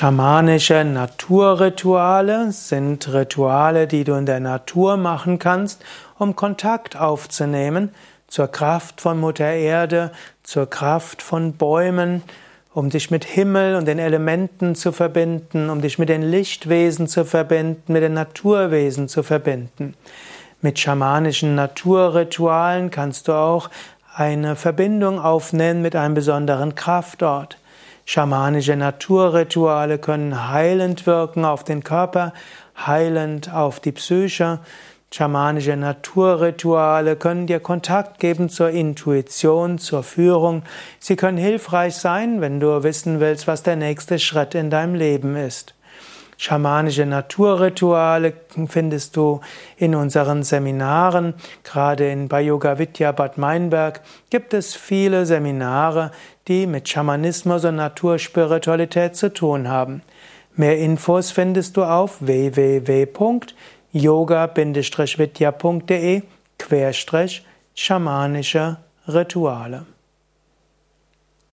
Schamanische Naturrituale sind Rituale, die du in der Natur machen kannst, um Kontakt aufzunehmen zur Kraft von Mutter Erde, zur Kraft von Bäumen, um dich mit Himmel und den Elementen zu verbinden, um dich mit den Lichtwesen zu verbinden, mit den Naturwesen zu verbinden. Mit schamanischen Naturritualen kannst du auch eine Verbindung aufnehmen mit einem besonderen Kraftort. Schamanische Naturrituale können heilend wirken auf den Körper, heilend auf die Psyche. Schamanische Naturrituale können dir Kontakt geben zur Intuition, zur Führung. Sie können hilfreich sein, wenn du wissen willst, was der nächste Schritt in deinem Leben ist. Schamanische Naturrituale findest du in unseren Seminaren. Gerade in, bei Yoga Vidya Bad Meinberg gibt es viele Seminare, die mit Schamanismus und Naturspiritualität zu tun haben. Mehr Infos findest du auf www.yoga-vidya.de schamanische Rituale.